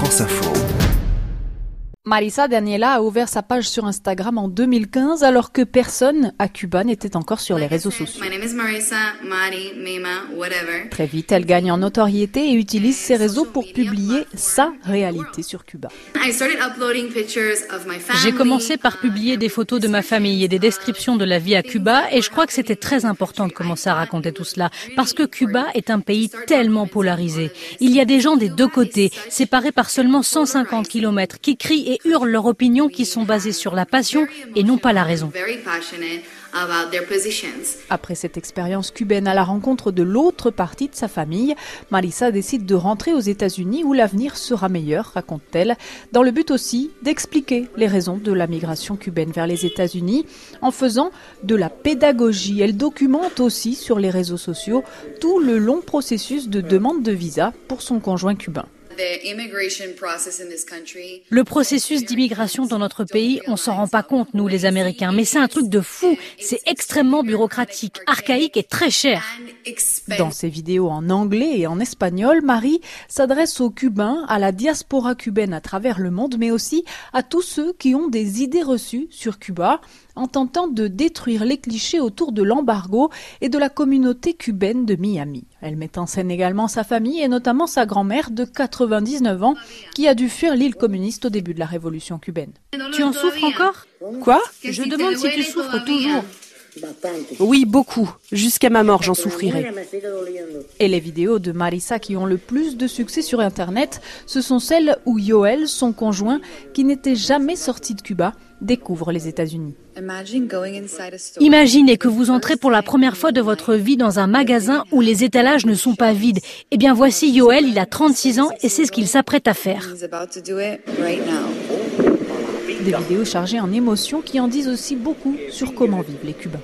France Info. Marisa Daniela a ouvert sa page sur Instagram en 2015 alors que personne à Cuba n'était encore sur les réseaux sociaux. Très vite, elle gagne en notoriété et utilise ses réseaux pour publier sa réalité sur Cuba. J'ai commencé par publier des photos de ma famille et des descriptions de la vie à Cuba et je crois que c'était très important de commencer à raconter tout cela parce que Cuba est un pays tellement polarisé. Il y a des gens des deux côtés, séparés par seulement 150 km, qui crient et hurlent leurs opinions qui sont basées sur la passion et non pas la raison. Après cette expérience cubaine à la rencontre de l'autre partie de sa famille, Marisa décide de rentrer aux États-Unis où l'avenir sera meilleur, raconte-t-elle, dans le but aussi d'expliquer les raisons de la migration cubaine vers les États-Unis en faisant de la pédagogie. Elle documente aussi sur les réseaux sociaux tout le long processus de demande de visa pour son conjoint cubain. Le processus d'immigration dans notre pays, on s'en rend pas compte, nous les Américains, mais c'est un truc de fou. C'est extrêmement bureaucratique, archaïque et très cher. Dans ses vidéos en anglais et en espagnol, Marie s'adresse aux Cubains, à la diaspora cubaine à travers le monde, mais aussi à tous ceux qui ont des idées reçues sur Cuba, en tentant de détruire les clichés autour de l'embargo et de la communauté cubaine de Miami. Elle met en scène également sa famille et notamment sa grand-mère de 99 ans qui a dû fuir l'île communiste au début de la révolution cubaine. Tu en souffres encore? Quoi? Je demande si tu souffres toujours. Oui, beaucoup. Jusqu'à ma mort, j'en souffrirai. Et les vidéos de Marisa qui ont le plus de succès sur Internet, ce sont celles où Yoel, son conjoint, qui n'était jamais sorti de Cuba, découvre les États-Unis. Imaginez que vous entrez pour la première fois de votre vie dans un magasin où les étalages ne sont pas vides. Eh bien voici Yoel, il a 36 ans et c'est ce qu'il s'apprête à faire. Des vidéos chargées en émotions qui en disent aussi beaucoup sur comment vivent les Cubains.